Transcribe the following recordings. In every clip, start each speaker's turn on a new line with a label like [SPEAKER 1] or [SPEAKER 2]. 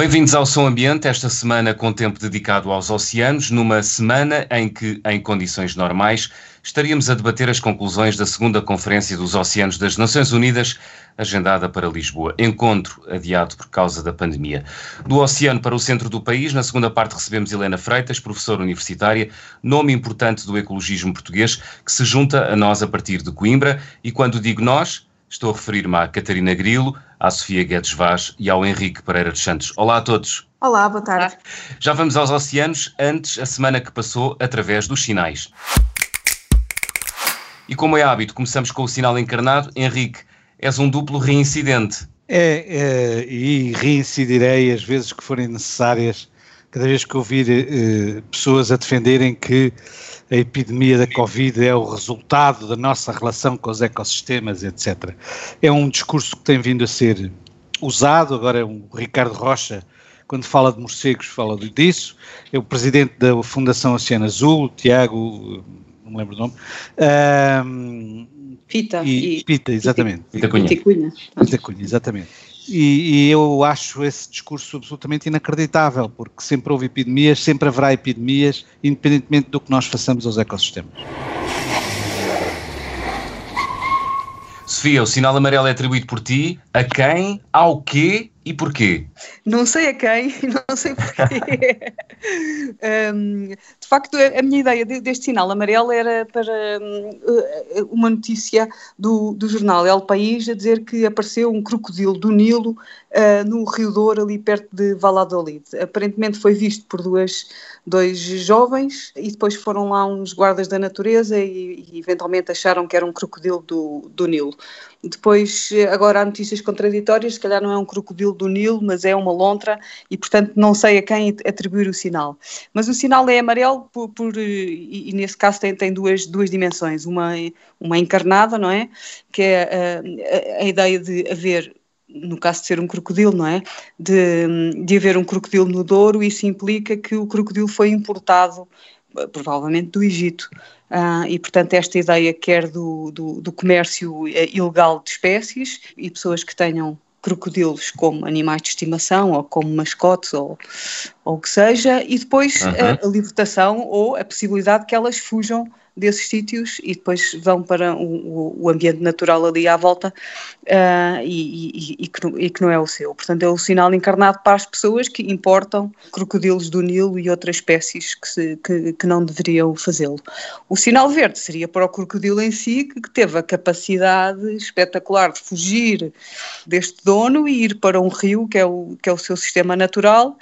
[SPEAKER 1] Bem-vindos ao Som Ambiente, esta semana com tempo dedicado aos oceanos, numa semana em que, em condições normais, estaríamos a debater as conclusões da segunda Conferência dos Oceanos das Nações Unidas, agendada para Lisboa. Encontro adiado por causa da pandemia. Do oceano para o centro do país, na segunda parte recebemos Helena Freitas, professora universitária, nome importante do ecologismo português, que se junta a nós a partir de Coimbra, e quando digo nós, estou a referir-me à Catarina Grilo, à Sofia Guedes Vaz e ao Henrique Pereira dos Santos. Olá a todos.
[SPEAKER 2] Olá, boa tarde.
[SPEAKER 1] Já vamos aos oceanos, antes a semana que passou através dos sinais. E como é hábito, começamos com o sinal encarnado. Henrique, és um duplo reincidente.
[SPEAKER 3] É, é e reincidirei as vezes que forem necessárias, cada vez que ouvir eh, pessoas a defenderem que a epidemia da Covid é o resultado da nossa relação com os ecossistemas, etc. É um discurso que tem vindo a ser usado, agora o Ricardo Rocha, quando fala de morcegos, fala disso, é o presidente da Fundação Oceano Azul, Tiago, não me lembro o nome, um,
[SPEAKER 2] Pita.
[SPEAKER 3] E, e, Pita, exatamente.
[SPEAKER 1] Pita Cunha.
[SPEAKER 2] Pita Cunha.
[SPEAKER 3] Pita Cunha, exatamente. E, e, eu acho esse discurso absolutamente inacreditável, porque sempre houve epidemias, sempre haverá epidemias, independentemente do que nós façamos aos ecossistemas.
[SPEAKER 1] Sofia, o sinal amarelo é atribuído por ti? A quem, ao quê e porquê?
[SPEAKER 2] Não sei a quem, não sei porquê. um, de facto, a minha ideia deste sinal amarelo era para um, uma notícia do, do jornal El País a dizer que apareceu um crocodilo do Nilo uh, no Rio Douro, ali perto de Valladolid. Aparentemente foi visto por duas, dois jovens e depois foram lá uns guardas da natureza e, e eventualmente acharam que era um crocodilo do, do Nilo. Depois, agora há notícias contraditórias, se calhar não é um crocodilo do Nilo, mas é uma lontra e, portanto, não sei a quem atribuir o sinal. Mas o sinal é amarelo por, por e, e, nesse caso tem, tem duas, duas dimensões. Uma, uma encarnada, não é? Que é a, a, a ideia de haver no caso de ser um crocodilo, não é? De, de haver um crocodilo no Douro, isso implica que o crocodilo foi importado, provavelmente do Egito. Uh, e, portanto, esta ideia quer do, do, do comércio eh, ilegal de espécies e pessoas que tenham crocodilos como animais de estimação ou como mascotes ou, ou o que seja, e depois uhum. a, a, libertação ou a possibilidade que elas fujam desses sítios e depois vão para o, o ambiente natural ali à volta uh, e, e, e, que, e, que, não é o seu. Portanto, é o sinal encarnado para as pessoas que importam crocodilos do Nilo e outras espécies que, se, que, que não deveriam fazê-lo. O sinal verde seria para o crocodilo em si, que teve a capacidade espetacular de fugir deste dono e ir para um rio, que é o, que é o seu sistema natural,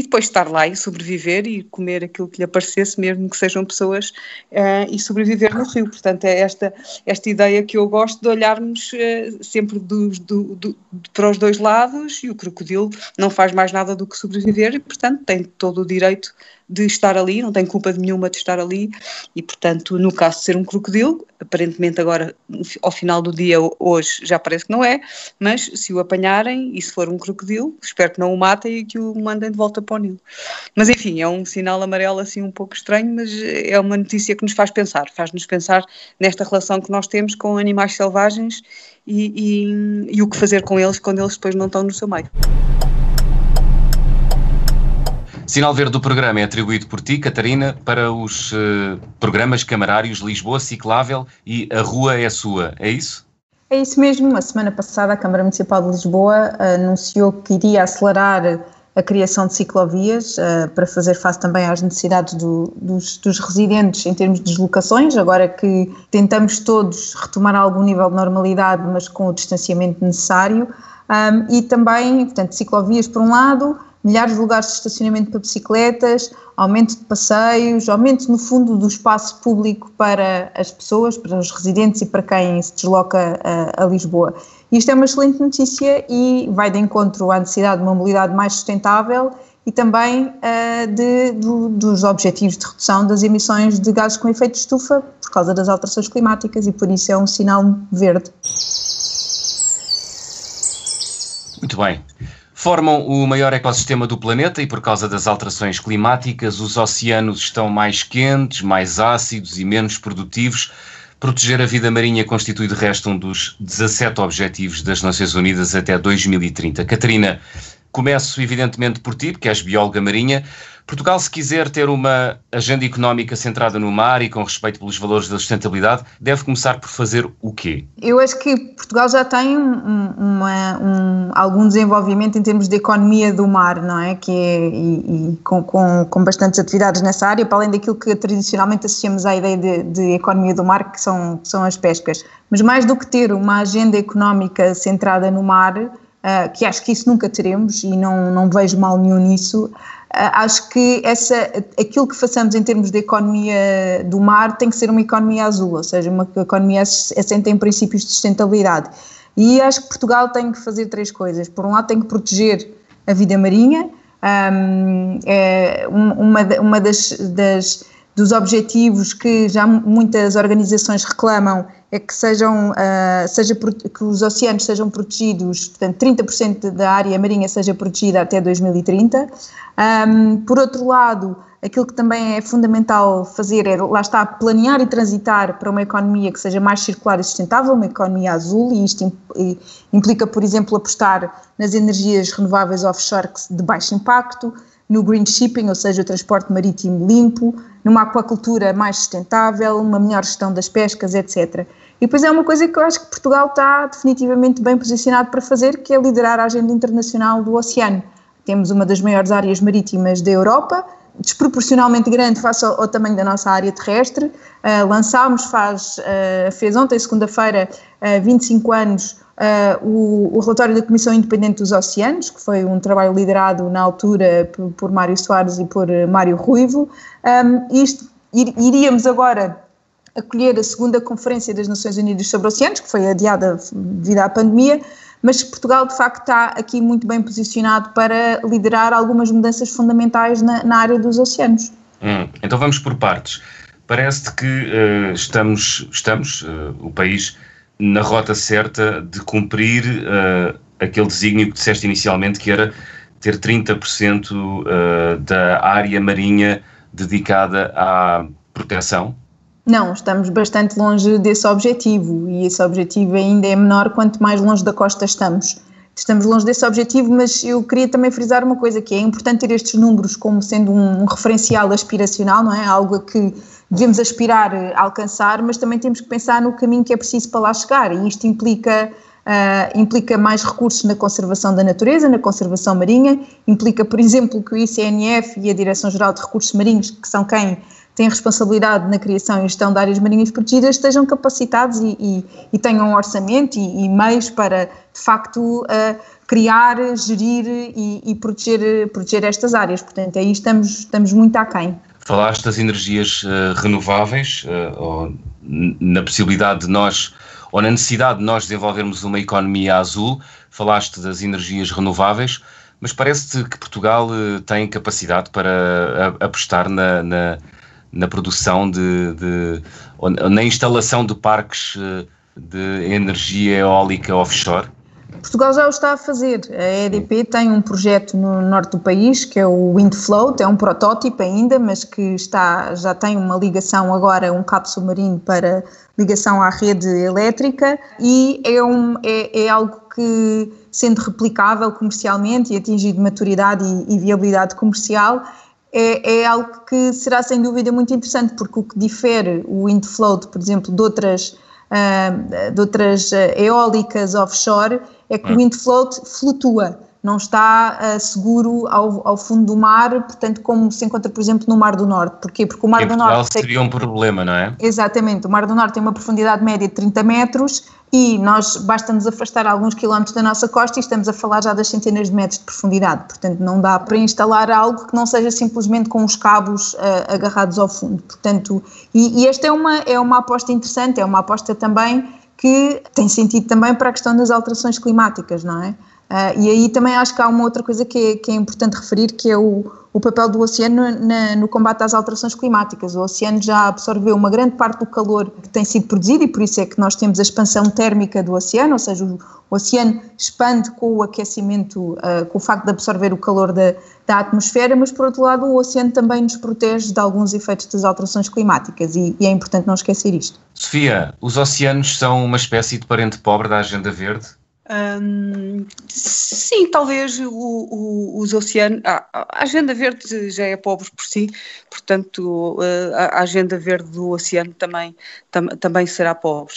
[SPEAKER 2] e depois estar lá e sobreviver e comer aquilo que lhe aparecesse, mesmo que sejam pessoas, uh, e sobreviver no rio. Portanto, é esta, esta ideia que eu gosto de olharmos uh, sempre do, do, para os dois lados, e o crocodilo não faz mais nada do que sobreviver, e, portanto, tem todo o direito de estar ali, não tem culpa nenhuma de estar ali, e, portanto, no caso de ser um crocodilo, aparentemente agora, ao final do dia, hoje, já parece que não é, mas se o apanharem, e se for um crocodilo, espero que não o matem e que o mandem de volta para o Nilo. Mas, enfim, é um sinal amarelo assim um pouco estranho, mas é uma notícia que nos faz pensar, faz-nos pensar nesta relação que nós temos com animais selvagens e, e, e o que fazer com eles quando eles depois não estão no seu meio.
[SPEAKER 1] Sinal verde do programa é atribuído por ti, Catarina, para os uh, programas camarários Lisboa Ciclável e A Rua é Sua, é isso?
[SPEAKER 4] É isso mesmo. A semana passada a Câmara Municipal de Lisboa anunciou que iria acelerar a criação de ciclovias uh, para fazer face também às necessidades do, dos, dos, residentes em termos de deslocações, agora que tentamos todos retomar algum nível de normalidade, mas com o distanciamento necessário, um, e também, portanto, ciclovias por um lado, milhares de lugares de estacionamento para bicicletas, aumento de passeios, aumento, no fundo, do espaço público para as pessoas, para os residentes e para quem se desloca a, a Lisboa. Isto é uma excelente notícia e vai de encontro à necessidade de uma mobilidade mais sustentável e também uh, de, do, dos objetivos de redução das emissões de gases com efeito de estufa por causa das alterações climáticas e por isso é um sinal verde.
[SPEAKER 1] Muito bem. Formam o maior ecossistema do planeta e, por causa das alterações climáticas, os oceanos estão mais quentes, mais ácidos e menos produtivos. Proteger a vida marinha constitui, de resto, um dos 17 Objetivos das Nações Unidas até 2030. Catarina, Começo, evidentemente, por ti, porque és bióloga marinha. Portugal, se quiser ter uma agenda económica centrada no mar e com respeito pelos valores da sustentabilidade, deve começar por fazer o quê?
[SPEAKER 4] Eu acho que Portugal já tem um, uma, um, algum desenvolvimento em termos de economia do mar, não é? Que é, e, e com, com, com, bastantes atividades nessa área, para além daquilo que tradicionalmente associamos à ideia de, de economia do mar, que são, são as pescas. Mas mais do que ter uma agenda económica centrada no mar, Uh, que acho que isso nunca teremos e não, não vejo mal nenhum nisso. Uh, acho que essa, aquilo que façamos em termos de economia do mar tem que ser uma economia azul, ou seja, uma economia assente em princípios de sustentabilidade. E acho que Portugal tem que fazer três coisas. Por um lado, tem que proteger a vida marinha. Um, é uma, uma das, das dos objetivos que já muitas organizações reclamam é que sejam uh, seja que os oceanos sejam protegidos, portanto 30% da área marinha seja protegida até 2030. Um, por outro lado, aquilo que também é fundamental fazer é, lá está, planear e transitar para uma economia que seja mais circular e sustentável, uma economia azul, e isto implica, por exemplo, apostar nas energias renováveis offshore de baixo impacto, no green shipping, ou seja, o transporte marítimo limpo, numa aquacultura mais sustentável, uma melhor gestão das pescas, etc. E depois é uma coisa que eu acho que Portugal está definitivamente bem posicionado para fazer, que é liderar a agenda internacional do oceano. Temos uma das maiores áreas marítimas da Europa, desproporcionalmente grande face ao, ao tamanho da nossa área terrestre. Uh, lançámos, faz, uh, fez ontem, segunda-feira, uh, 25 anos, uh, o, o, relatório da Comissão Independente dos Oceanos, que foi um trabalho liderado na altura por, por Mário Soares e por uh, Mário Ruivo. Um, isto, ir, iríamos agora acolher a segunda Conferência das Nações Unidas sobre Oceanos, que foi adiada devido à pandemia, mas Portugal de facto está aqui muito bem posicionado para liderar algumas mudanças fundamentais na, na área dos oceanos.
[SPEAKER 1] Hum, então vamos por partes. Parece-te que uh, estamos, estamos uh, o país na rota certa de cumprir uh, aquele desígnio que disseste inicialmente, que era ter 30% uh, da área marinha dedicada à proteção?
[SPEAKER 4] Não, estamos bastante longe desse objetivo e esse objetivo ainda é menor quanto mais longe da costa estamos. Estamos longe desse objetivo, mas eu queria também frisar uma coisa que é importante ter estes números como sendo um, referencial aspiracional, não é? Algo que devemos aspirar a alcançar, mas também temos que pensar no caminho que é preciso para lá chegar e isto implica Uh, implica mais recursos na conservação da natureza, na conservação marinha, implica, por exemplo, que o ICNF e a Direção-Geral de Recursos Marinhos, que são quem tem responsabilidade na criação e gestão de áreas marinhas protegidas, estejam capacitados e, e, e tenham um orçamento e, e, meios para, de facto, uh, criar, gerir e, proteger, proteger estas áreas. Portanto, aí estamos, estamos muito aquém.
[SPEAKER 1] Falaste das energias uh, renováveis, uh, ou na possibilidade de nós, ou na necessidade de nós desenvolvermos uma economia azul, falaste das energias renováveis, mas parece-te que Portugal uh, tem capacidade para apostar na, na, na produção de, de, ou na instalação de parques de energia eólica offshore?
[SPEAKER 4] Portugal já o está a fazer. A EDP tem um projeto no norte do país que é o Windfloat, é um protótipo ainda, mas que está, já tem uma ligação agora, um cabo submarino para ligação à rede elétrica. E é, um, é, é algo que, sendo replicável comercialmente e atingido maturidade e, e viabilidade comercial, é, é, algo que será sem dúvida muito interessante, porque o que difere o Windfloat, por exemplo, de outras, de outras eólicas offshore é que o wind float flutua. Não está uh, seguro ao, ao, fundo do mar, portanto, como se encontra, por exemplo, no Mar do Norte. Porquê? Porque o Mar do Norte.
[SPEAKER 1] seria um problema, não é?
[SPEAKER 4] Exatamente. O Mar do Norte tem uma profundidade média de 30 metros e nós basta nos afastar alguns quilómetros da nossa costa e estamos a falar já das centenas de metros de profundidade. Portanto, não dá para instalar algo que não seja simplesmente com os cabos uh, agarrados ao fundo. Portanto, e, e esta é uma, é uma aposta interessante, é uma aposta também que tem sentido também para a questão das alterações climáticas, não é? Uh, e aí também acho que há uma outra coisa que é, que é importante referir, que é o, o papel do oceano na, no combate às alterações climáticas. O oceano já absorveu uma grande parte do calor que tem sido produzido e por isso é que nós temos a expansão térmica do oceano, ou seja, o, o oceano expande com o aquecimento, uh, com o facto de absorver o calor da, da atmosfera, mas por outro lado o oceano também nos protege de alguns efeitos das alterações climáticas e, e é importante não esquecer isto.
[SPEAKER 1] Sofia, os oceanos são uma espécie de parente pobre da Agenda Verde?
[SPEAKER 2] Hum, sim, talvez o, o, os oceanos. Ah, a Agenda Verde já é pobre por si, portanto, a Agenda Verde do oceano também, tam, também será pobre.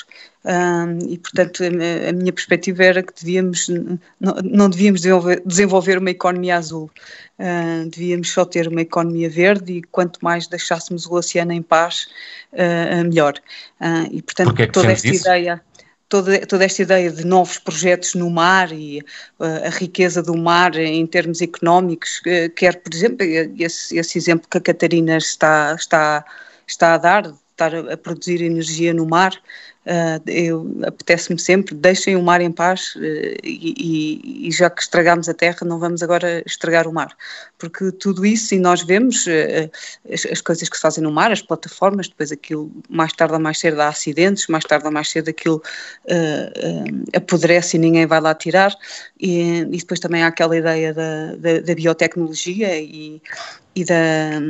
[SPEAKER 2] E, portanto, a, minha perspectiva era que devíamos, não, não devíamos desenvolver, desenvolver, uma economia azul, devíamos só ter uma economia verde e quanto mais deixássemos o oceano em paz, uh, melhor. Uh, e, portanto,
[SPEAKER 1] é
[SPEAKER 2] toda esta
[SPEAKER 1] isso?
[SPEAKER 2] ideia toda, toda esta ideia de novos projetos no mar e uh, a riqueza do mar em termos económicos, uh, quer, por exemplo, esse, esse, exemplo que a Catarina está, está, está a dar, estar a, a produzir energia no mar, Uh, apetece-me sempre, deixem o mar em paz uh, e, e, já que estragamos a terra, não vamos agora estragar o mar, porque tudo isso, e nós vemos uh, as, as, coisas que se fazem no mar, as plataformas, depois aquilo mais tarde ou mais cedo há acidentes, mais tarde ou mais cedo aquilo apodrece e ninguém vai lá tirar, e, e, depois também há aquela ideia da, da, da biotecnologia e, e da,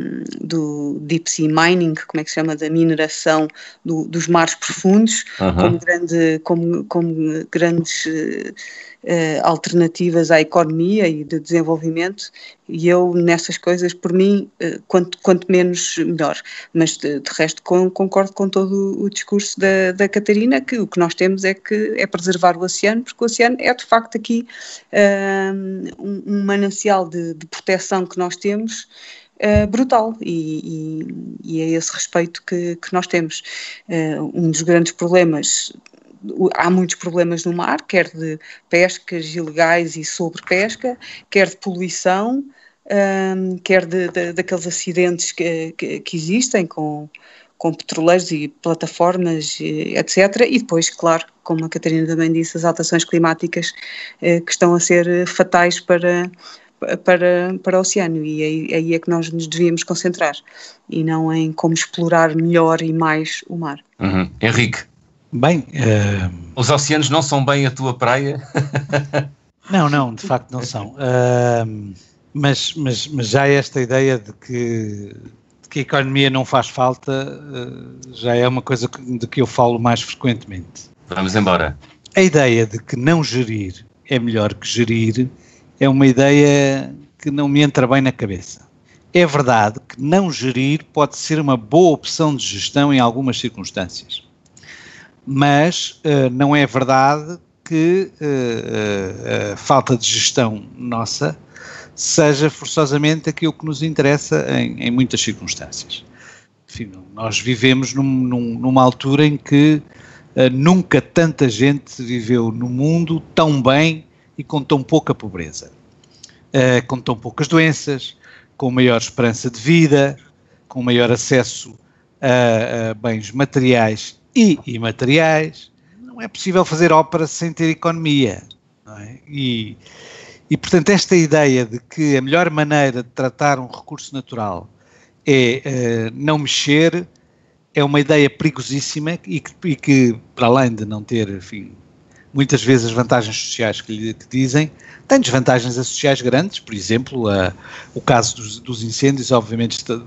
[SPEAKER 2] do deep sea mining, como é que se chama, da mineração do, dos mares profundos, uhum. como, grande, como, como grandes uh, alternativas à economia e de desenvolvimento, e eu nessas coisas, por mim, uh, quanto, quanto menos, melhor. Mas de, de resto com, concordo com todo o discurso da, da Catarina, que o que nós temos é que é preservar o oceano, porque o oceano é de facto aqui um, um manancial de, de proteção que nós temos uh, brutal e, e, e, é esse respeito que, que nós temos. Um dos grandes problemas há muitos problemas no mar, quer de pescas ilegais e sobrepesca, quer de poluição, um, quer de, de, daqueles acidentes que, que, que, existem com, com petroleiros e plataformas, etc. E depois, claro, como a Catarina também disse, as alterações climáticas eh, que estão a ser fatais para, para, para o oceano e aí, aí, é que nós nos devíamos concentrar e não em como explorar melhor e mais o mar.
[SPEAKER 1] Uhum. Henrique.
[SPEAKER 3] Bem, uh...
[SPEAKER 1] os oceanos não são bem a tua praia?
[SPEAKER 3] não, não, de facto não são. Uh, mas, mas, mas já esta ideia de que, de que a economia não faz falta uh, já é uma coisa de que eu falo mais frequentemente.
[SPEAKER 1] Vamos embora.
[SPEAKER 3] A ideia de que não gerir é melhor que gerir é uma ideia que não me entra bem na cabeça. É verdade que não gerir pode ser uma boa opção de gestão em algumas circunstâncias, mas uh, não é verdade que uh, a falta de gestão nossa seja forçosamente aquilo que nos interessa em, em muitas circunstâncias. Enfim, nós vivemos num, num, numa altura em que uh, nunca tanta gente viveu no mundo tão bem e com tão pouca pobreza, uh, com tão poucas doenças, com maior esperança de vida, com maior acesso a, a bens materiais e imateriais. Não é possível fazer ópera sem ter economia. É? E, e, portanto, esta ideia de que a melhor maneira de tratar um recurso natural é uh, não mexer é uma ideia perigosíssima e que, e que, para além de não ter, enfim, muitas vezes as vantagens sociais que lhe que dizem têm desvantagens sociais grandes, por exemplo, a, o caso dos, dos incêndios, obviamente, está,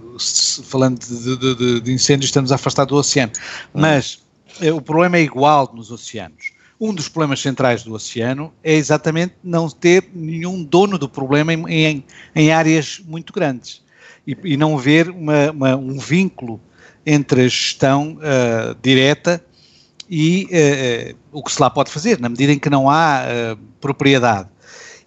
[SPEAKER 3] falando de, de, de, incêndios, estamos afastados do oceano, hum. mas é, o problema é igual nos oceanos. Um dos problemas centrais do oceano é exatamente não ter nenhum dono do problema em, em, em áreas muito grandes e, e não ver uma, uma, um vínculo entre a gestão uh, direta e uh, o que se lá pode fazer, na medida em que não há uh, propriedade.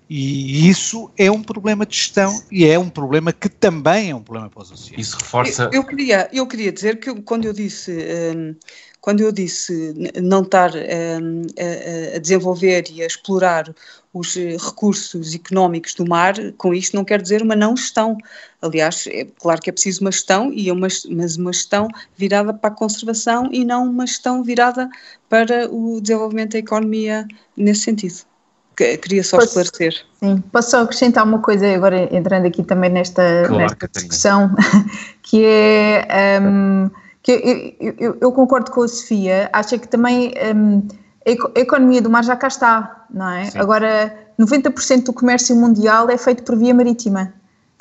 [SPEAKER 3] E isso é um problema de gestão e é um problema que também é um problema para os oceanos.
[SPEAKER 1] Isso reforça.
[SPEAKER 2] Eu, eu queria, eu queria dizer que quando eu disse. Um, quando eu disse não estar um, a, a, desenvolver e a explorar os recursos económicos do mar, com isto não quer dizer uma não gestão. Aliás, é claro que é preciso uma gestão, e é uma, mas uma gestão virada para a conservação e não uma gestão virada para o desenvolvimento da economia nesse sentido queria só posso, esclarecer.
[SPEAKER 4] Sim, posso só acrescentar uma coisa, agora entrando aqui também nesta, claro, nesta discussão, que é um, que eu, eu, eu, concordo com a Sofia, acho que também um, a economia do mar já cá está, não é? Sim. Agora, 90% do comércio mundial é feito por via marítima.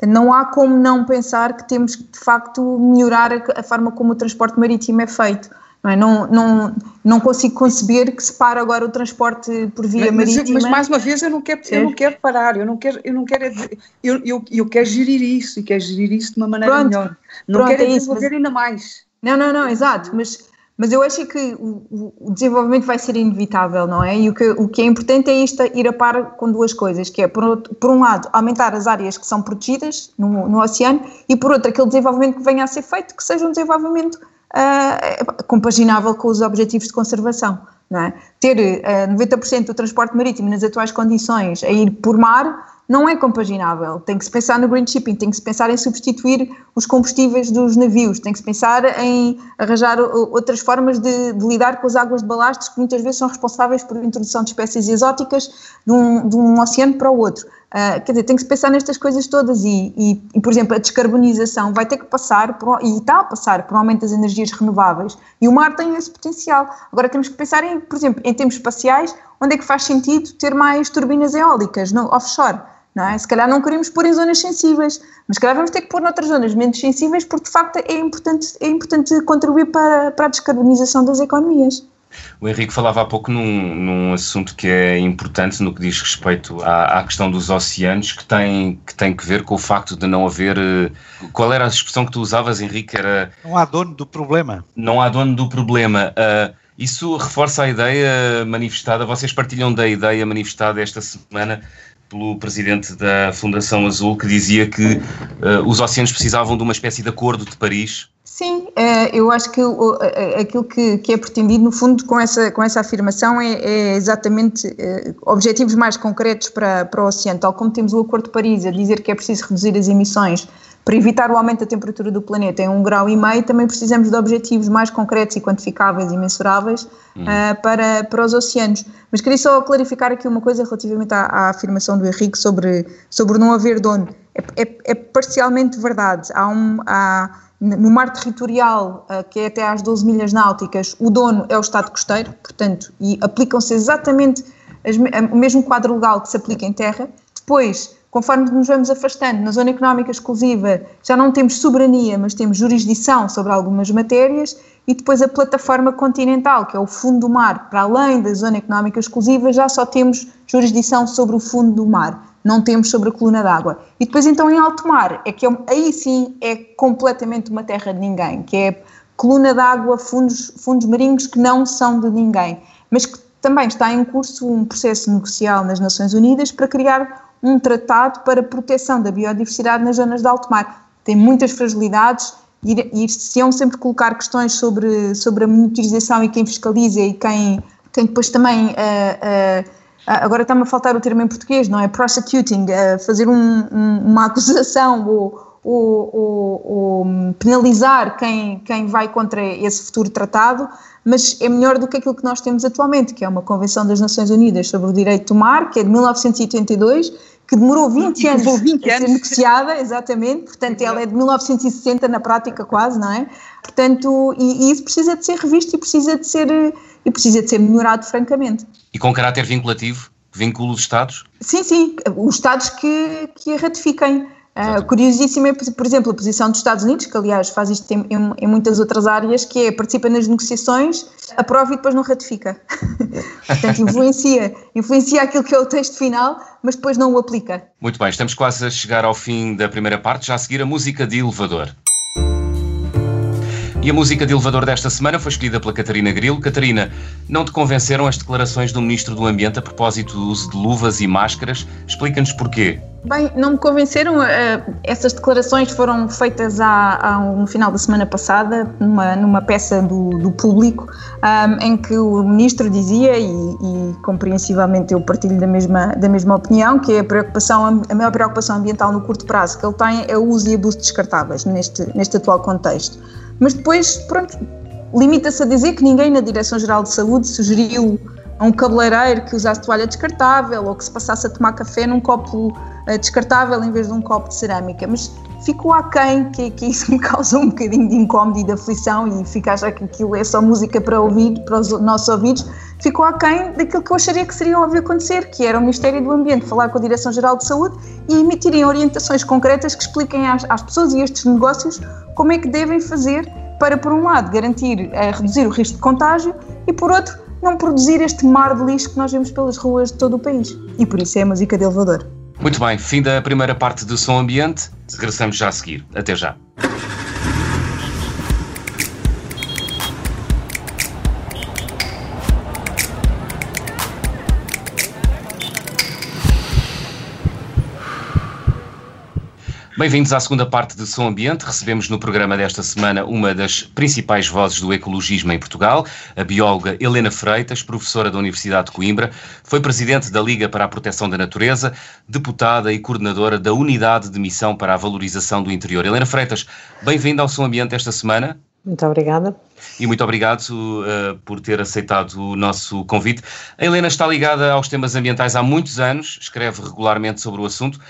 [SPEAKER 4] não há como não pensar que temos que, de facto, melhorar a, a forma como o transporte marítimo é feito. Não, é? não, não, não, consigo conceber que se pare agora o transporte por via
[SPEAKER 2] mas,
[SPEAKER 4] marítima.
[SPEAKER 2] Mas, mais uma vez eu não quero, eu não quero parar, eu não quero, eu não quero eu, eu, eu quero gerir isso e quero gerir isso de uma maneira pronto, melhor. Não pronto, quero é desenvolver mas... ainda mais.
[SPEAKER 4] Não, não, não, exato, mas, mas eu acho que o, o, desenvolvimento vai ser inevitável, não é? E o que, o que é importante é isto, ir a par com duas coisas, que é, por, outro, por um lado, aumentar as áreas que são protegidas no, no oceano e, por outro, aquele desenvolvimento que venha a ser feito, que seja um desenvolvimento uh, compaginável com os objetivos de conservação. Não é? Ter uh, eh, 90% do transporte marítimo nas atuais condições a ir por mar não é compaginável. Tem que se pensar no green shipping, tem que se pensar em substituir os combustíveis dos navios, tem que se pensar em arranjar outras formas de, de lidar com as águas de balastos que muitas vezes são responsáveis por introdução de espécies exóticas de um, de um oceano para o outro. Uh, quer dizer, tem que se pensar nestas coisas todas e, e, e, por exemplo, a descarbonização vai ter que passar, por, e está a passar, por um aumento das energias renováveis e o mar tem esse potencial. Agora temos que pensar, em, por exemplo, em termos espaciais, onde é que faz sentido ter mais turbinas eólicas no offshore. Não é? Se calhar não queremos pôr em zonas sensíveis, mas se calhar vamos ter que pôr noutras zonas menos sensíveis, porque de facto é importante, é importante contribuir para, para a descarbonização das economias.
[SPEAKER 1] O Henrique falava há pouco num, num assunto que é importante no que diz respeito à, à, questão dos oceanos, que tem, que tem que ver com o facto de não haver. Eh, qual era a expressão que tu usavas, Henrique? Era.
[SPEAKER 3] Não há dono do problema.
[SPEAKER 1] Não há dono do problema. Uh, isso reforça a ideia manifestada, vocês partilham da ideia manifestada esta semana pelo presidente da Fundação Azul, que dizia que uh, os oceanos precisavam de uma espécie de acordo de Paris.
[SPEAKER 4] Sim, eh, eu acho que aquilo que, é pretendido, no fundo, com essa, com essa afirmação é, é exatamente eh, objetivos mais concretos para, para o oceano, tal como temos o Acordo de Paris a dizer que é preciso reduzir as emissões para evitar o aumento da temperatura do planeta em um grau e meio, também precisamos de objetivos mais concretos e quantificáveis e mensuráveis uh, para, para os oceanos. Mas queria só clarificar aqui uma coisa relativamente à, à afirmação do Henrique sobre, sobre não haver dono. É, é, é parcialmente verdade. Há um. Há, no mar territorial, eh, que é até às 12 milhas náuticas, o dono é o Estado costeiro, portanto, e aplicam-se exatamente o mesmo quadro legal que se aplica em terra. Depois, conforme nos vamos afastando, na zona económica exclusiva já não temos soberania, mas temos jurisdição sobre algumas matérias, e depois a plataforma continental, que é o fundo do mar, para além da zona económica exclusiva, já só temos jurisdição sobre o fundo do mar não temos sobre a coluna d'água. E depois então em alto mar, é que é, aí sim é completamente uma terra de ninguém, que é coluna d'água, fundos, fundos marinhos que não são de ninguém, mas que também está em curso um processo negocial nas Nações Unidas para criar um tratado para proteção da biodiversidade nas zonas de alto mar. Tem muitas fragilidades e, e se iam sempre colocar questões sobre, sobre a monitorização e quem fiscaliza e quem, quem depois também uh, uh, agora está-me a faltar o termo em português, não é? Prosecuting, uh, fazer um, um, uma acusação ou, ou, ou, ou, penalizar quem, quem vai contra esse futuro tratado, mas é melhor do que aquilo que nós temos atualmente, que é uma Convenção das Nações Unidas sobre o Direito do Mar, que é de 1982, que demorou 20 anos 20 a ser negociada, exatamente, portanto ela é de 1960 na prática quase, não é? Portanto, e, e isso precisa de ser revisto e precisa de ser e precisa de ser melhorado francamente.
[SPEAKER 1] E com caráter vinculativo? Vincula os Estados?
[SPEAKER 4] Sim, sim, os Estados que, que a ratifiquem. Uh, curiosíssimo é, por exemplo, a posição dos Estados Unidos, que aliás faz isto em, em, em, muitas outras áreas, que é participa nas negociações, aprova e depois não ratifica. Portanto, influencia, influencia aquilo que é o texto final, mas depois não o aplica.
[SPEAKER 1] Muito bem, estamos quase a chegar ao fim da primeira parte, já a seguir a música de elevador. E a música de elevador desta semana foi escolhida pela Catarina Grilo. Catarina, não te convenceram as declarações do Ministro do Ambiente a propósito do uso de luvas e máscaras? Explica-nos porquê.
[SPEAKER 4] Bem, não me convenceram. Eh, essas declarações foram feitas há, há, no final da semana passada, numa, numa peça do, do público, um, em que o ministro dizia, e, e, compreensivelmente eu partilho da mesma, da mesma opinião, que é a, preocupação, a maior preocupação ambiental no curto prazo que ele tem é o uso e abuso de descartáveis neste, neste atual contexto. Mas depois, pronto, limita-se a dizer que ninguém na Direção-Geral de Saúde sugeriu a um cabeleireiro que usasse toalha descartável ou que se passasse a tomar café num copo uh, descartável em vez de um copo de cerâmica. Mas ficou aquém, que, que isso me causa um bocadinho de incómodo e de aflição e fica a achar que aquilo é só música para ouvir, para os nossos ouvidos, ficou aquém daquilo que eu acharia que seria óbvio acontecer, que era o Ministério do Ambiente falar com a Direção-Geral de Saúde e emitirem orientações concretas que expliquem às, às pessoas e estes negócios como é que devem fazer para, por um lado, garantir, eh, reduzir o risco de contágio e, por outro, não produzir este mar de lixo que nós vemos pelas ruas de todo o país. E por isso é a música de elevador.
[SPEAKER 1] Muito bem, fim da primeira parte do Som Ambiente. Regressamos já a seguir. Até já. Bem-vindos à segunda parte de Som Ambiente. Recebemos no programa desta semana uma das principais vozes do ecologismo em Portugal, a bióloga Helena Freitas, professora da Universidade de Coimbra, foi presidente da Liga para a Proteção da Natureza, deputada e coordenadora da Unidade de Missão para a Valorização do Interior. Helena Freitas, bem-vinda ao Som Ambiente esta semana.
[SPEAKER 5] Muito obrigada.
[SPEAKER 1] E muito obrigado uh, por ter aceitado o nosso convite. A Helena está ligada aos temas ambientais há muitos anos, escreve regularmente sobre o assunto.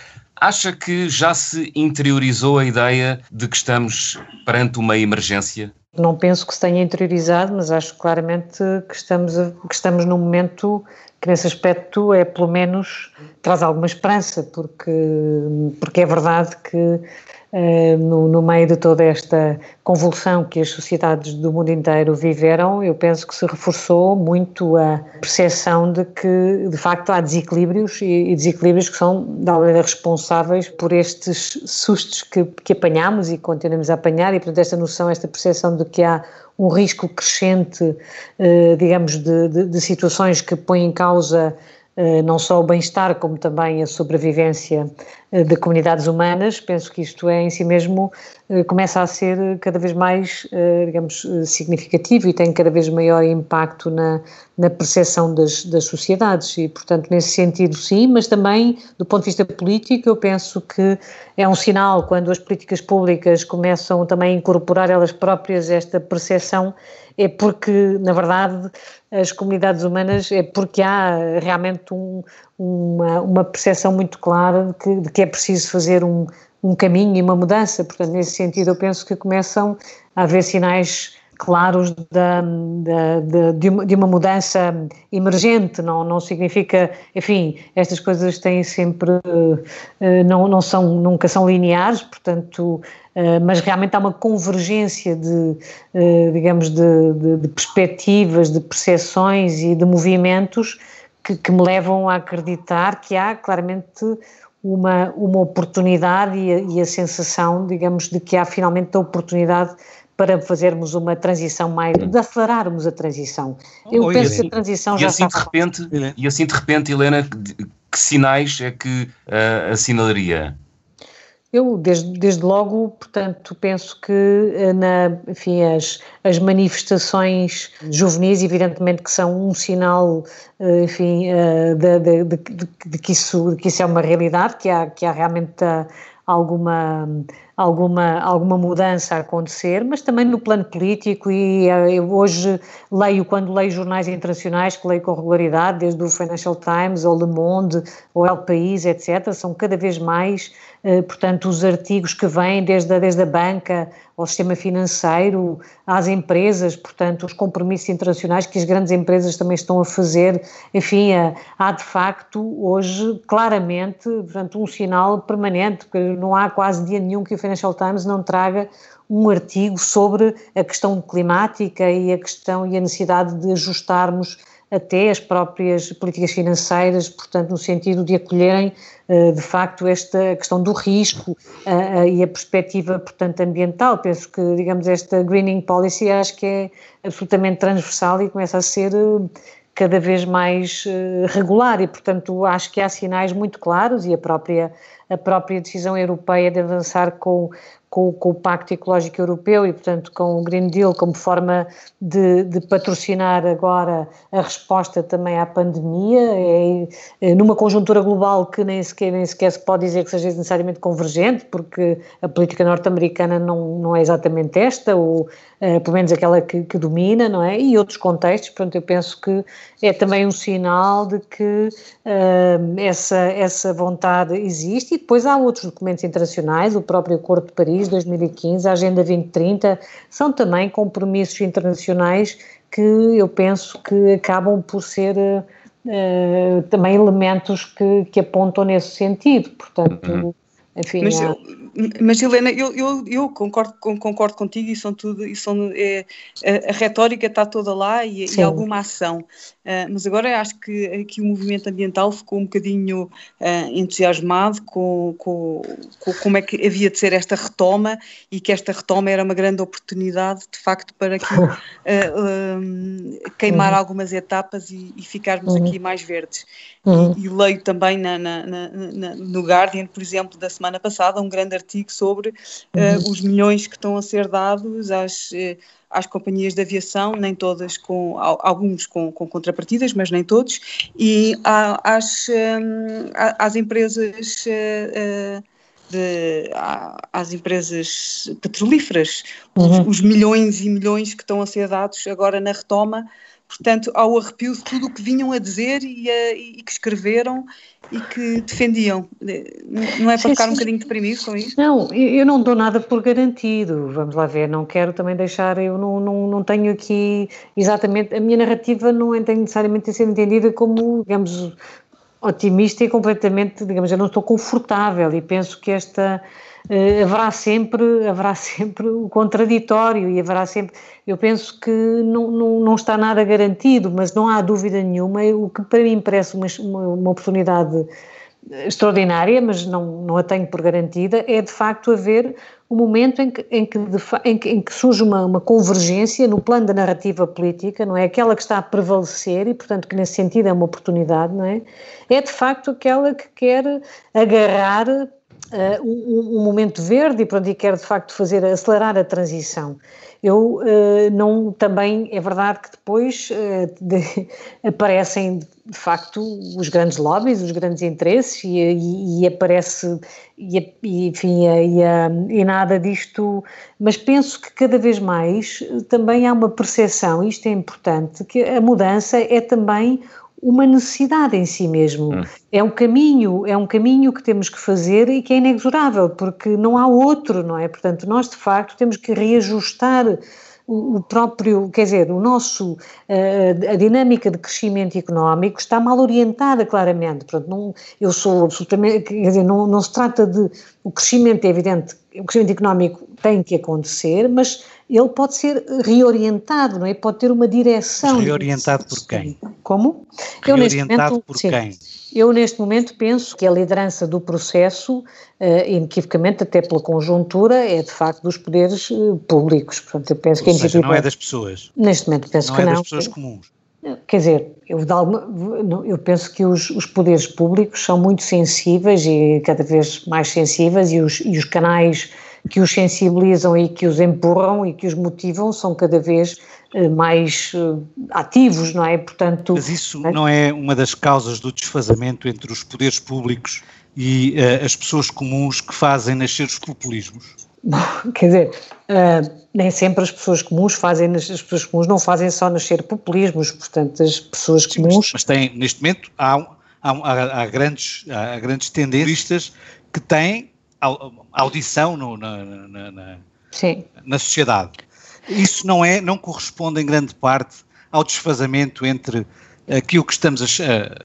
[SPEAKER 1] Acha que já se interiorizou a ideia de que estamos perante uma emergência?
[SPEAKER 5] Não penso que se tenha interiorizado, mas acho claramente que estamos, que estamos num momento que nesse aspecto é pelo menos traz alguma esperança, porque, porque é verdade que no, no, meio de toda esta convulsão que as sociedades do mundo inteiro viveram, eu penso que se reforçou muito a percepção de que, de facto, há desequilíbrios e, e desequilíbrios que são, alguma maneira, responsáveis por estes sustos que, que apanhamos e continuamos a apanhar, e, portanto, esta noção, esta percepção de que há um risco crescente, uh, digamos, de, de, de situações que põem em causa eh, não só o bem-estar, como também a sobrevivência eh, de comunidades humanas. Penso que isto é em si mesmo, eh, começa a ser cada vez mais, digamos, significativo e tem cada vez maior impacto na, na percepção das, das sociedades. E, portanto, nesse sentido, sim, mas também do ponto de vista político, eu penso que é um sinal quando as políticas públicas começam também a incorporar elas próprias esta percepção é porque, na verdade, as comunidades humanas é porque há realmente um, uma, uma percepção muito clara de que, de que é preciso fazer um, um caminho e uma mudança. Portanto, nesse sentido, eu penso que começam a haver sinais claros da, da, de, uma, de, uma, mudança emergente, não, não significa, enfim, estas coisas têm sempre, eh, não, não são, nunca são lineares, portanto, eh, mas realmente há uma convergência de, eh, digamos, de, de, de perspectivas, de percepções e de movimentos que, que, me levam a acreditar que há claramente uma, uma oportunidade e a, e a sensação, digamos, de que há finalmente a oportunidade para fazermos uma transição mais, de acelerarmos a transição. Eu oh, penso assim, que a transição
[SPEAKER 1] e
[SPEAKER 5] já
[SPEAKER 1] assim
[SPEAKER 5] está...
[SPEAKER 1] De repente, e assim de repente, Helena, que, que sinais é que uh, assinalaria?
[SPEAKER 5] Eu, desde, desde logo, portanto, penso que eh, na, enfim, as, as manifestações juvenis, evidentemente que são um sinal, eh, enfim, de, de, de, de, que isso, de que isso é uma realidade, que há, que há realmente alguma, alguma, alguma mudança a acontecer, mas também no plano político e eu hoje leio, quando leio jornais internacionais, que leio com regularidade, desde o Financial Times, ou Le Monde, ou El País, etc., são cada vez mais eh, portanto, os artigos que vêm desde a, desde a banca ao sistema financeiro, às empresas, portanto, os compromissos internacionais que as grandes empresas também estão a fazer, enfim, há de facto hoje claramente, portanto, um sinal permanente, porque não há quase dia nenhum que o Financial Times não traga um artigo sobre a questão climática e a questão e a necessidade de ajustarmos até as próprias políticas financeiras, portanto, no sentido de acolherem eh, de facto esta questão do risco e a perspectiva, portanto, ambiental. Penso que, digamos, esta greening policy acho que é absolutamente transversal e começa a ser eh, cada vez mais eh, regular e, portanto, acho que há sinais muito claros e a própria, a própria decisão europeia de avançar com com, com, o Pacto Ecológico Europeu e, portanto, com o Green Deal como forma de, de patrocinar agora a resposta também à pandemia, é, é, numa conjuntura global que nem sequer, nem sequer se pode dizer que seja necessariamente convergente, porque a política norte-americana não, não é exatamente esta, ou uh, pelo menos aquela que, que, domina, não é? E outros contextos, portanto, eu penso que é também um sinal de que uh, essa, essa vontade existe e depois há outros documentos internacionais, o próprio Acordo de Paris, 2015, a Agenda 2030, são também compromissos internacionais que eu penso que acabam por ser uh, também elementos que, que apontam nesse sentido. Portanto, uhum. enfim.
[SPEAKER 2] Mas, há... mas Helena, eu, eu, eu concordo, concordo contigo e são tudo, e são, é, a, a, retórica está toda lá e, e alguma ação. Uh, mas agora acho que aqui o movimento ambiental ficou um bocadinho uh, entusiasmado com, com, com, como é que havia de ser esta retoma e que esta retoma era uma grande oportunidade, de facto, para que, uh, queimar uhum. algumas etapas e, e ficarmos uhum. aqui mais verdes. Uhum. E, e, leio também na, na, na, no Guardian, por exemplo, da semana passada, um grande artigo sobre uhum. os milhões que estão a ser dados às às companhias de aviação, nem todas com, alguns com, com contrapartidas, mas nem todos, e às, hum, às empresas uh, de, às empresas petrolíferas, uhum. os, os, milhões e milhões que estão a ser dados agora na retoma, portanto, ao arrepio de tudo o que vinham a dizer e, a, e que escreveram e que defendiam. Não é para sim, ficar sim. um bocadinho deprimido com isso?
[SPEAKER 5] Não, eu não dou nada por garantido, vamos lá ver, não quero também deixar, eu não, não, não tenho aqui exatamente, a minha narrativa não é necessariamente a ser entendida como, digamos, otimista e completamente, digamos, eu não estou confortável e penso que esta uh, haverá sempre haverá sempre o contraditório e haverá sempre eu penso que não, não, não está nada garantido mas não há dúvida nenhuma o que para mim parece uma, uma, oportunidade extraordinária, mas não, não a tenho por garantida, é de facto haver um momento em que, em que, em que, em que surge uma, uma, convergência no plano da narrativa política, não é? Aquela que está a prevalecer e, portanto, que nesse sentido é uma oportunidade, não é? É de facto aquela que quer agarrar uh, um, um, momento verde e, pronto, e quer de facto fazer, acelerar a transição. Eu uh, não, também é verdade que depois uh, de, aparecem de facto os grandes lobbies, os grandes interesses e, e, e aparece e, enfim e, e, nada disto, mas penso que cada vez mais também há uma percepção, isto é importante, que a mudança é também uma necessidade em si mesmo. Hum. É um caminho, é um caminho que temos que fazer e que é inexorável, porque não há outro, não é? Portanto, nós de facto temos que reajustar o próprio, quer dizer, o nosso, eh, a dinâmica de crescimento económico está mal orientada claramente, portanto, não, eu sou absolutamente, quer dizer, não, não se trata de, o crescimento é evidente, o crescimento económico tem que acontecer, mas ele pode ser reorientado, não é? Pode ter uma direção.
[SPEAKER 3] Reorientado por quem?
[SPEAKER 5] Como?
[SPEAKER 3] Eu, reorientado momento, por sim, quem?
[SPEAKER 5] Eu neste momento penso que a liderança do processo, uh, inequivocamente até pela conjuntura, é de facto dos poderes uh, públicos. Portanto, eu penso
[SPEAKER 3] Ou
[SPEAKER 5] que
[SPEAKER 3] seja, não é das pessoas.
[SPEAKER 5] Neste momento penso
[SPEAKER 3] não
[SPEAKER 5] que
[SPEAKER 3] é
[SPEAKER 5] não.
[SPEAKER 3] Não é das pessoas comuns.
[SPEAKER 5] Quer dizer, eu, eu penso que os, os, poderes públicos são muito sensíveis e cada vez mais sensíveis e os, e os canais que os sensibilizam e que os empurram e que os motivam são cada vez eh, mais eh, ativos, não é? Portanto,
[SPEAKER 3] Mas isso não é uma das causas do desfazamento entre os poderes públicos e uh, as pessoas comuns que fazem nascer os populismos?
[SPEAKER 5] Bom, quer dizer, uh, nem sempre as pessoas comuns fazem, as pessoas comuns não fazem só nascer populismos, portanto as pessoas Sim, comuns...
[SPEAKER 3] Mas, mas tem, neste momento há, há, há, grandes, há grandes tendências que têm audição no, na, na, na, na, sociedade. Isso não é, não corresponde em grande parte ao desfazamento entre aquilo que estamos a,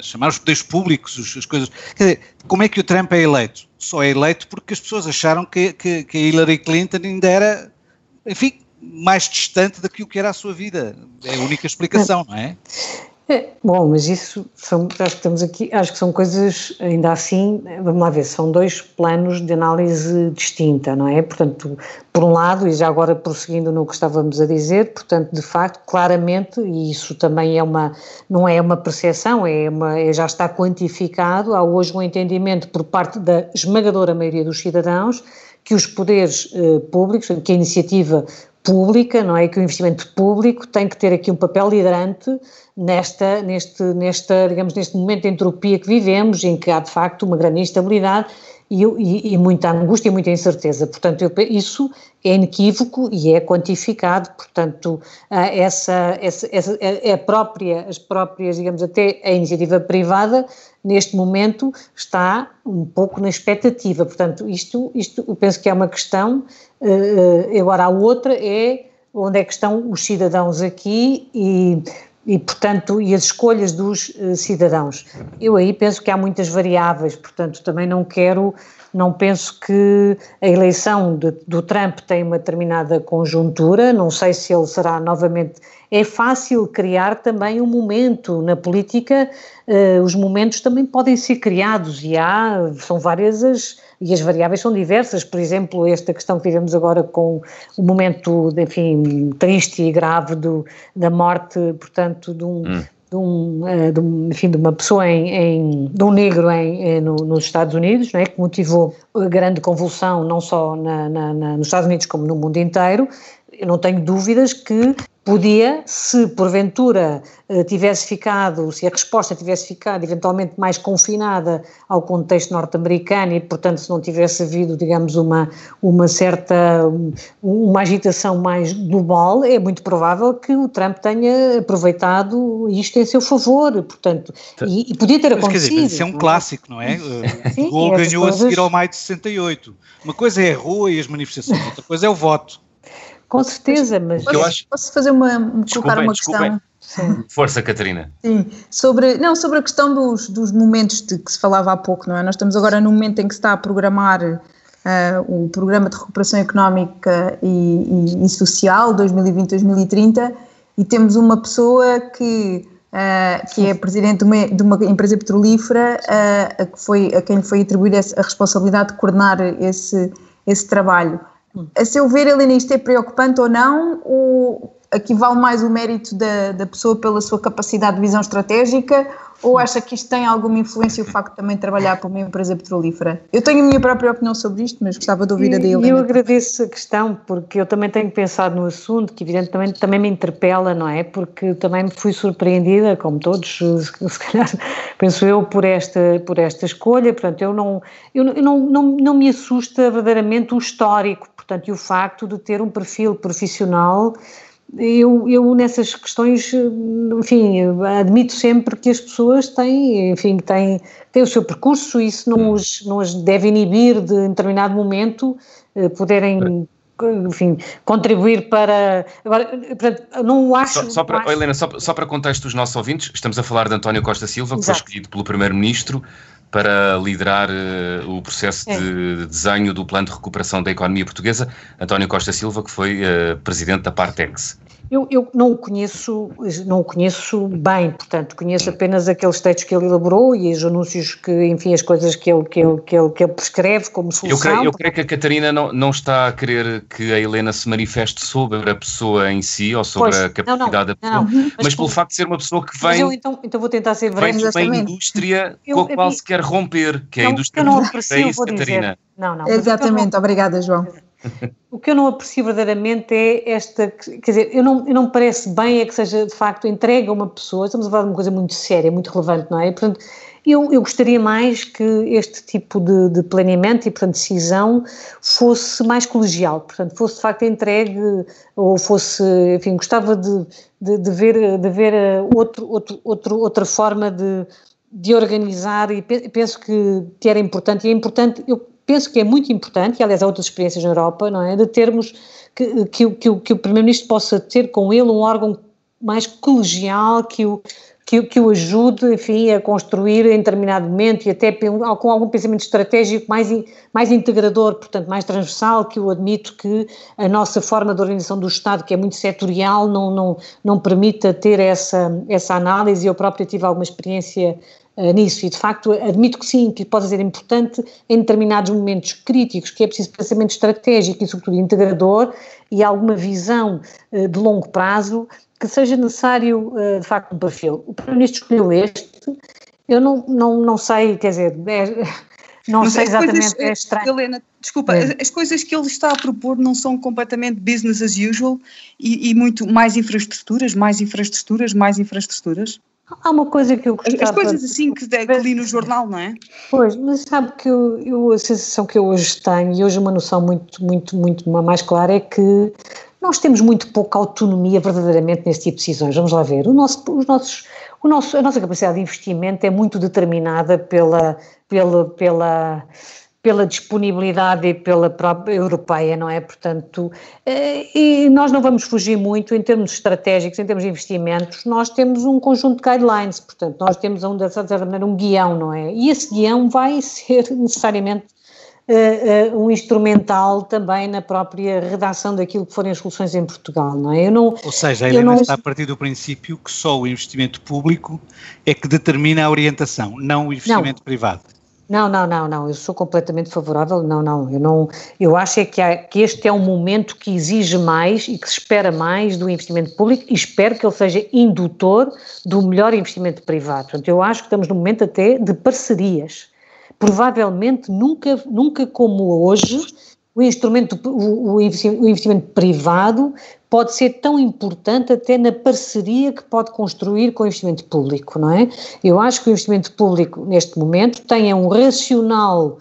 [SPEAKER 3] chamar os poderes públicos, as coisas. Quer dizer, como é que o Trump é eleito? Só é eleito porque as pessoas acharam que, que, que a Hillary Clinton ainda era, enfim, mais distante daquilo que era a sua vida. É a única explicação, não é?
[SPEAKER 5] É, bom, mas isso são, acho que estamos aqui, acho que são coisas, ainda assim, vamos lá ver, são dois planos de análise distinta, não é? Portanto, por um lado, e já agora prosseguindo no que estávamos a dizer, portanto, de facto, claramente, e isso também é uma, não é uma percepção, é uma, é, já está quantificado, há hoje um entendimento por parte da esmagadora maioria dos cidadãos que os poderes eh, públicos, que a iniciativa pública, não é? Que o investimento público tem que ter aqui um papel liderante nesta, neste, nesta, digamos, neste momento de entropia que vivemos, em que há de facto uma grande instabilidade e, e, e muita angústia e muita incerteza. Portanto, eu, isso é inequívoco e é quantificado, portanto, essa, essa, essa é, é própria, as próprias, digamos, até a iniciativa privada, neste momento, está um pouco na expectativa. Portanto, isto, isto eu penso que é uma questão, uh, agora a outra é onde é que estão os cidadãos aqui e e, portanto, e as escolhas dos uh, cidadãos. Eu aí penso que há muitas variáveis, portanto, também não quero, não penso que a eleição de, do Trump tem uma determinada conjuntura, não sei se ele será novamente. É fácil criar também um momento na política, uh, os momentos também podem ser criados e há, são várias as e as variáveis são diversas, por exemplo, esta questão que vivemos agora com o momento, enfim, triste e grave do, da morte, portanto, de um, hum. de, um, eh, de, um, enfim, de uma pessoa em, em de um negro em, em no, nos Estados Unidos, não é, que motivou grande convulsão não só na, na, na, nos Estados Unidos como no mundo inteiro, eu não tenho dúvidas que podia, se porventura eh, tivesse ficado, se a resposta tivesse ficado eventualmente mais confinada ao contexto norte-americano e, portanto, se não tivesse havido, digamos, uma, uma certa, uma agitação mais global, é muito provável que o Trump tenha aproveitado isto em seu favor, portanto, e, e podia ter
[SPEAKER 3] mas,
[SPEAKER 5] acontecido.
[SPEAKER 3] Quer dizer, isso é um clássico, não é? Sim, o Gol ganhou coisas... a seguir ao maio de 68. Uma coisa é a rua e as manifestações, outra coisa é o voto.
[SPEAKER 5] Com certeza, mas.
[SPEAKER 2] Posso, acho... posso fazer uma. colocar uma questão?
[SPEAKER 1] Sim. Força, Catarina.
[SPEAKER 2] Sim, sobre, não, sobre a questão dos, dos momentos de que se falava há pouco, não é? Nós estamos agora num momento em que se está a programar uh, o Programa de Recuperação Económica e, e, e Social 2020-2030 e temos uma pessoa que, uh, que é presidente de uma, de uma empresa petrolífera uh, a, que foi, a quem foi atribuída a responsabilidade de coordenar esse, esse trabalho. A seu ver, Helena, isto é preocupante ou não? Ou aqui vale mais o mérito da, da pessoa pela sua capacidade de visão estratégica? Ou acha que isto tem alguma influência o facto de também trabalhar para uma empresa petrolífera? Eu tenho a minha própria opinião sobre isto, mas gostava de ouvir a da Helena.
[SPEAKER 5] Eu agradeço a questão, porque eu também tenho pensado no assunto, que evidentemente também me interpela, não é? Porque também me fui surpreendida, como todos, se calhar, penso eu, por esta, por esta escolha. Portanto, eu não, eu não, não, não me assusta verdadeiramente o histórico, portanto, e o facto de ter um perfil profissional eu, eu nessas questões, enfim, admito sempre que as pessoas têm, enfim, têm, têm o seu percurso e isso não os, não os deve inibir de, em determinado momento, eh, poderem enfim, contribuir para. Agora, não acho.
[SPEAKER 1] Só, só para,
[SPEAKER 5] acho...
[SPEAKER 1] Helena, só, só para contexto dos nossos ouvintes, estamos a falar de António Costa Silva, que Exato. foi escolhido pelo Primeiro-Ministro para liderar uh, o processo é. de desenho do plano de recuperação da economia portuguesa. António Costa Silva, que foi uh, presidente da Partex.
[SPEAKER 5] Eu, eu, não o conheço, não o conheço bem, portanto, conheço apenas aqueles textos que ele elaborou e os anúncios que, enfim, as coisas que ele, que ele, que ele, que ele prescreve como solução.
[SPEAKER 1] Eu creio, eu creio que a Catarina não, não está a querer que a Helena se manifeste sobre a pessoa em si ou sobre pois, a capacidade não, não, da pessoa, não, mas, mas pelo facto de ser uma pessoa que vem.
[SPEAKER 5] Eu, então, então vou tentar ser
[SPEAKER 1] breve. Vem de uma indústria eu, com a qual se quer romper, que é a indústria
[SPEAKER 5] não aprecio, é isso, Catarina.
[SPEAKER 2] Não, não. Exatamente, obrigada, João.
[SPEAKER 5] O que eu não aprecio verdadeiramente é esta, quer dizer, eu não, eu não parece bem é que seja de facto entregue a uma pessoa, estamos a falar de uma coisa muito séria, muito relevante, não é? Portanto, eu, eu gostaria mais que este tipo de, de planeamento e, portanto, decisão fosse mais colegial, portanto, fosse de facto entregue ou fosse, enfim, gostava de, de, de ver, de ver eh, outro, outro, outro, outra forma de, de organizar e penso que, que era importante, e é importante, eu penso que é muito importante, e aliás há outras experiências na Europa, não é, de termos que, que, que, que o Primeiro-Ministro possa ter com ele um órgão mais colegial, que o, que, que o ajude, enfim, a construir em determinado momento e até com algum pensamento estratégico mais, mais integrador, portanto, mais transversal, que eu admito que a nossa forma de organização do Estado, que é muito setorial, não, não, não permita ter essa, essa análise. Eu própria tive alguma experiência nisso e, de facto, admito que sim, que pode ser importante em determinados momentos críticos, que é preciso pensamento estratégico e, sobretudo, integrador e alguma visão uh, de longo prazo que seja necessário, uh, de facto, um perfil. O Primeiro-Ministro escolheu este, eu não, não, não sei, quer dizer, é, não sei exatamente, coisas, é estranho.
[SPEAKER 2] Helena, desculpa, é. as coisas que ele está a propor não são completamente business as usual e, e muito mais infraestruturas, mais infraestruturas, mais infraestruturas?
[SPEAKER 5] Há uma coisa que eu gostava...
[SPEAKER 2] As coisas assim que, que li no jornal, não é?
[SPEAKER 5] Pois, mas sabe que eu, eu, a sensação que eu hoje tenho, e hoje uma noção muito, muito, muito mais clara, é que nós temos muito pouca autonomia verdadeiramente nesse tipo de decisões. Vamos lá ver. O nosso, os nossos, o nosso, a nossa capacidade de investimento é muito determinada pela, pela, pela, pela disponibilidade e pela própria europeia, não é? Portanto, eh, e nós não vamos fugir muito em termos estratégicos, em termos de investimentos, nós temos um conjunto de guidelines, portanto, nós temos, um, de certa maneira, um guião, não é? E esse guião vai ser necessariamente uh, uh, um instrumental também na própria redação daquilo que forem as soluções em Portugal, não é?
[SPEAKER 3] Eu não, Ou seja, a Helena não... está a partir do princípio que só o investimento público é que determina a orientação, não o investimento
[SPEAKER 5] não.
[SPEAKER 3] privado.
[SPEAKER 5] Não, não, não, não, eu sou completamente favorável, não, não, eu não, eu acho é que, há, que este é um momento que exige mais e que se espera mais do investimento público e espero que ele seja indutor do melhor investimento privado, portanto eu acho que estamos no momento até de parcerias, provavelmente nunca, nunca como hoje, o instrumento, o, investimento privado pode ser tão importante até na parceria que pode construir com o investimento público, não é? Eu acho que o investimento público, neste momento, tem um racional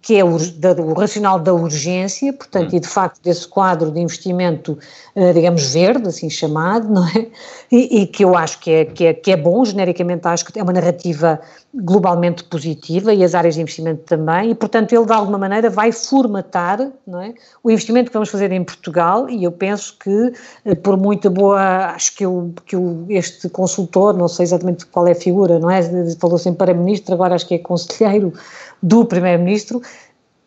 [SPEAKER 5] que é o, da, o, racional da urgência, portanto, e de facto desse quadro de investimento, eh, digamos, verde, assim chamado, não é? E, e, que eu acho que é, que, é, que é bom, genericamente acho que é uma narrativa globalmente positiva e as áreas de investimento também, e portanto ele de alguma maneira vai formatar é, o investimento que vamos fazer em Portugal e eu penso que eh, por muita boa, acho que, eu, que eu, este consultor, não sei exatamente qual é a figura, não é, falou sempre para ministro, agora acho que é conselheiro do primeiro-ministro,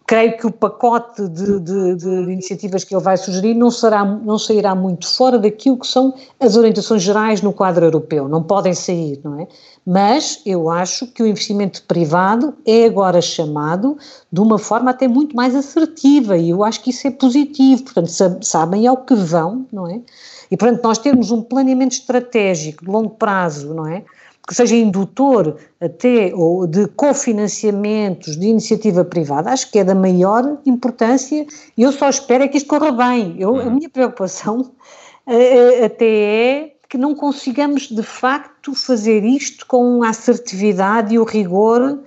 [SPEAKER 5] creio que o pacote de, de, de, iniciativas que ele vai sugerir não, será, não sairá muito fora daquilo que são as orientações gerais no quadro europeu, não podem sair, não é? Mas eu acho que o investimento privado é agora chamado de uma forma até muito mais assertiva e eu acho que isso é positivo, portanto sabem ao que vão, não é? E portanto nós temos um planeamento estratégico de longo prazo, não é? Que seja indutor até ou de cofinanciamentos de iniciativa privada, acho que é da maior importância e eu só espero é que isto corra bem. Eu, a uhum. minha preocupação uh, até é que não consigamos de facto fazer isto com a assertividade e o rigor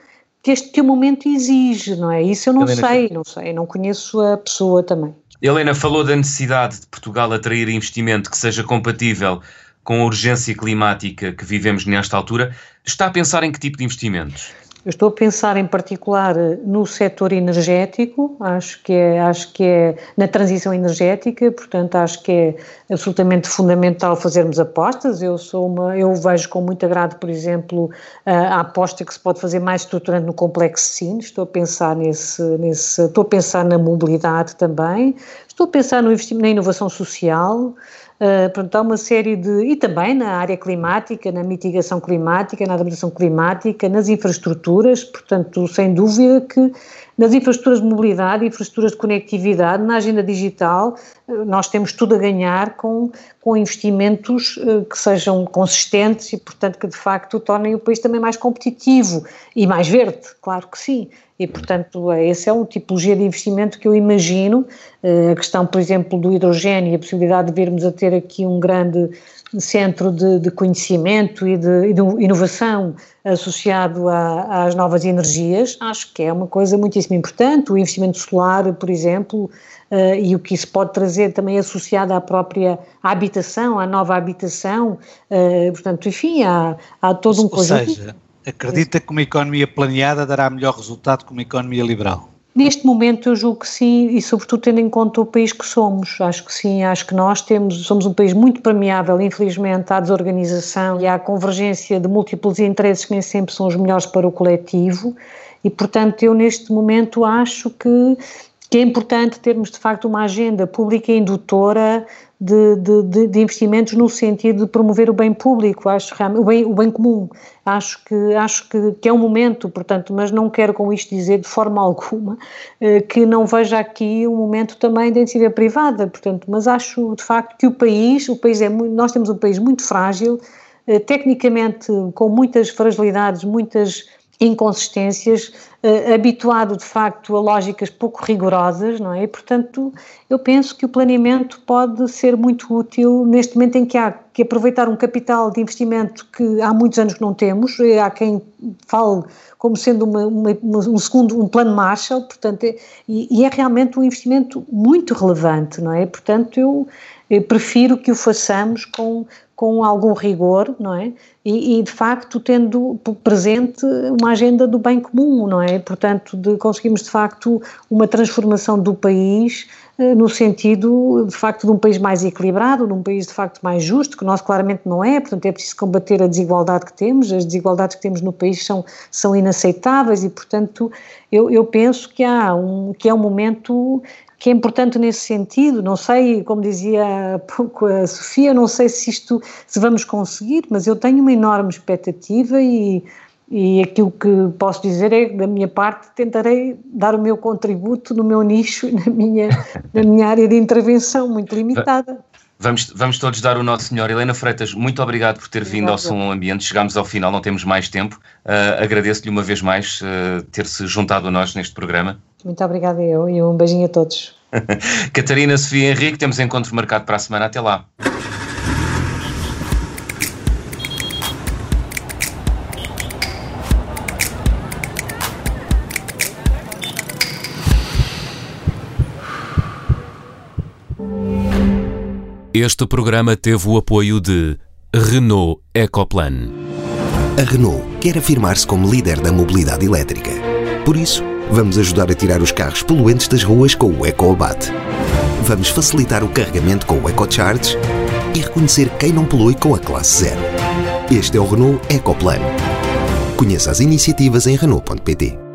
[SPEAKER 5] que este que o momento exige, não é? Isso eu não Helena, sei, não sei, não conheço a pessoa também.
[SPEAKER 1] Helena falou da necessidade de Portugal atrair investimento que seja compatível com a urgência climática que vivemos nesta altura, está a pensar em que tipo de investimentos?
[SPEAKER 5] Eu estou a pensar em particular no setor energético, acho que é, acho que é na transição energética, portanto acho que é absolutamente fundamental fazermos apostas. Eu sou uma, eu vejo com muito agrado, por exemplo, a, a aposta que se pode fazer mais estruturante no complexo SIN. Estou a pensar nesse, nesse, estou a pensar na mobilidade também. Estou a pensar no investimento na inovação social. Uh, portanto, há uma série de. e também na área climática, na mitigação climática, na adaptação climática, nas infraestruturas, portanto, sem dúvida que nas infraestruturas de mobilidade, infraestruturas de conectividade, na agenda digital, uh, nós temos tudo a ganhar com, com investimentos uh, que sejam consistentes e, portanto, que de facto tornem o país também mais competitivo e mais verde, claro que sim. E, portanto, esse é um tipologia de investimento que eu imagino. Eh, a questão, por exemplo, do hidrogênio e a possibilidade de virmos a ter aqui um grande centro de, de conhecimento e de, e de, inovação associado a, às novas energias, acho que é uma coisa muitíssimo importante. O investimento solar, por exemplo, uh, e o que isso pode trazer também associado à própria habitação, à nova habitação, uh, portanto, enfim, há, há todo um
[SPEAKER 3] conjunto. Ou seja, Acredita que uma economia planeada dará melhor resultado que uma economia liberal?
[SPEAKER 5] Neste momento eu julgo que sim, e sobretudo tendo em conta o país que somos. Acho que sim, acho que nós temos, somos um país muito permeável, infelizmente, à desorganização e à convergência de múltiplos interesses que nem sempre são os melhores para o coletivo. E, portanto, eu neste momento acho que, que é importante termos de facto uma agenda pública indutora de, de, de, investimentos no sentido de promover o bem público, acho o bem, o bem comum. Acho que acho que, que, é um momento, portanto, mas não quero com isto dizer de forma alguma eh, que não veja aqui um momento também de iniciativa privada, portanto, mas acho de facto que o país, o país é muito, nós temos um país muito frágil, eh, tecnicamente com muitas fragilidades, muitas inconsistências, uh, habituado de facto a lógicas pouco rigorosas, não é? E, portanto, eu penso que o planeamento pode ser muito útil neste momento em que há que aproveitar um capital de investimento que há muitos anos que não temos, há quem fale como sendo uma, uma, um segundo, um plano Marshall, portanto, é, e, e, é realmente um investimento muito relevante, não é? Portanto, eu, eu prefiro que o façamos com, com algum rigor, não é? E, e, de facto tendo presente uma agenda do bem comum, não é? Portanto, de conseguirmos de facto uma transformação do país eh, no sentido de facto de um país mais equilibrado, de um país de facto mais justo, que nós claramente não é, portanto é preciso combater a desigualdade que temos, as desigualdades que temos no país são, são inaceitáveis e portanto eu, eu penso que há um, que é um momento que é importante nesse sentido. Não sei, como dizia há pouco a Sofia, não sei se isto se vamos conseguir, mas eu tenho uma enorme expectativa e, e aquilo que posso dizer é que da minha parte tentarei dar o meu contributo no meu nicho, na minha, na minha área de intervenção muito limitada.
[SPEAKER 1] Vamos, vamos todos dar o nosso senhor. Helena Freitas, muito obrigado por ter vindo ao Som Ambiente. Chegámos ao final, não temos mais tempo. Uh, Agradeço-lhe uma vez mais uh, ter-se juntado a nós neste programa.
[SPEAKER 5] Muito obrigada eu e um beijinho a todos.
[SPEAKER 1] Catarina, Sofia e Henrique, temos encontro marcado para a semana. Até lá.
[SPEAKER 6] Este programa teve o apoio de Renault Ecoplan.
[SPEAKER 7] A Renault quer afirmar-se como líder da mobilidade elétrica. Por isso, vamos ajudar a tirar os carros poluentes das ruas com o EcoAbate. Vamos facilitar o carregamento com o EcoCharge e reconhecer quem não polui com a classe zero. Este é o Renault Ecoplan. Conheça as iniciativas em Renault.pt.